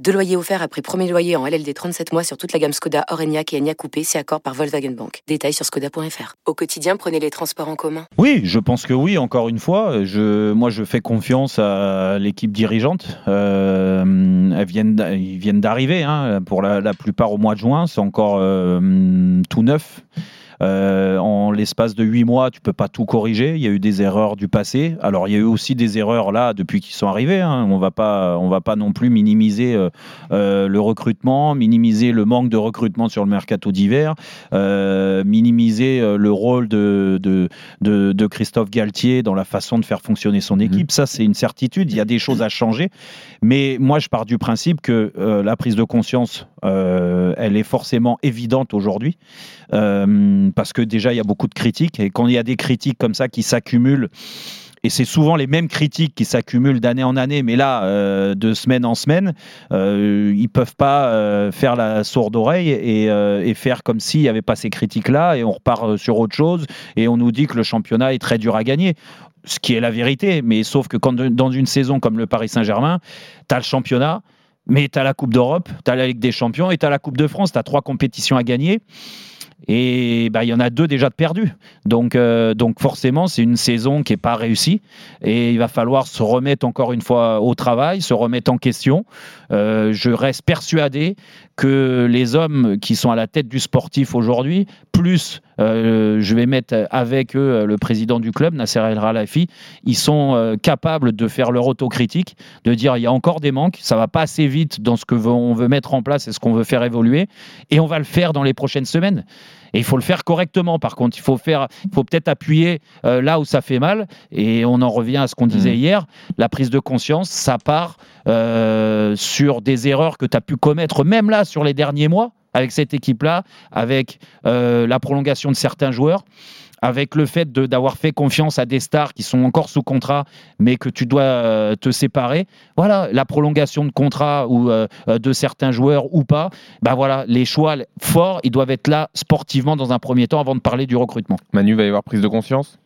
Deux loyers offerts après premier loyer en LLD 37 mois sur toute la gamme Skoda, Orenia et Enya Coupé, c'est accord par Volkswagen Bank. Détails sur skoda.fr. Au quotidien, prenez les transports en commun. Oui, je pense que oui, encore une fois. Je, moi, je fais confiance à l'équipe dirigeante. Euh, elles viennent, ils viennent d'arriver, hein, pour la, la, plupart au mois de juin. C'est encore euh, tout neuf. Euh, en l'espace de huit mois, tu peux pas tout corriger. Il y a eu des erreurs du passé. Alors il y a eu aussi des erreurs là depuis qu'ils sont arrivés. Hein. On va pas, on va pas non plus minimiser euh, euh, le recrutement, minimiser le manque de recrutement sur le mercato d'hiver, euh, minimiser le rôle de, de, de, de, Christophe Galtier dans la façon de faire fonctionner son équipe. Mmh. Ça, c'est une certitude. Il y a des choses à changer. Mais moi, je pars du principe que la prise de conscience, elle est forcément évidente aujourd'hui. Euh, parce que déjà, il y a beaucoup de critiques. Et quand il y a des critiques comme ça qui s'accumulent, et c'est souvent les mêmes critiques qui s'accumulent d'année en année, mais là, euh, de semaine en semaine, euh, ils peuvent pas euh, faire la sourde oreille et, euh, faire comme s'il n'y avait pas ces critiques-là, et on repart sur autre chose, et on nous dit que le championnat est très dur à gagner ce qui est la vérité, mais sauf que dans une saison comme le Paris Saint-Germain, tu as le championnat, mais tu la Coupe d'Europe, tu la Ligue des Champions et tu la Coupe de France, tu as trois compétitions à gagner. Et bah, il y en a deux déjà de perdus. Donc, euh, donc forcément, c'est une saison qui n'est pas réussie. Et il va falloir se remettre encore une fois au travail, se remettre en question. Euh, je reste persuadé que les hommes qui sont à la tête du sportif aujourd'hui, plus euh, je vais mettre avec eux le président du club, Nasser El Ralafi, ils sont capables de faire leur autocritique, de dire il y a encore des manques, ça va pas assez vite dans ce que on veut mettre en place et ce qu'on veut faire évoluer, et on va le faire dans les prochaines semaines. Et il faut le faire correctement. Par contre, il faut faire, il faut peut-être appuyer euh, là où ça fait mal. Et on en revient à ce qu'on disait mmh. hier. La prise de conscience, ça part euh, sur des erreurs que tu as pu commettre, même là sur les derniers mois, avec cette équipe-là, avec euh, la prolongation de certains joueurs avec le fait d'avoir fait confiance à des stars qui sont encore sous contrat, mais que tu dois euh, te séparer. Voilà, la prolongation de contrat ou euh, de certains joueurs ou pas. Ben voilà, les choix forts, ils doivent être là sportivement dans un premier temps avant de parler du recrutement. Manu va y avoir prise de conscience?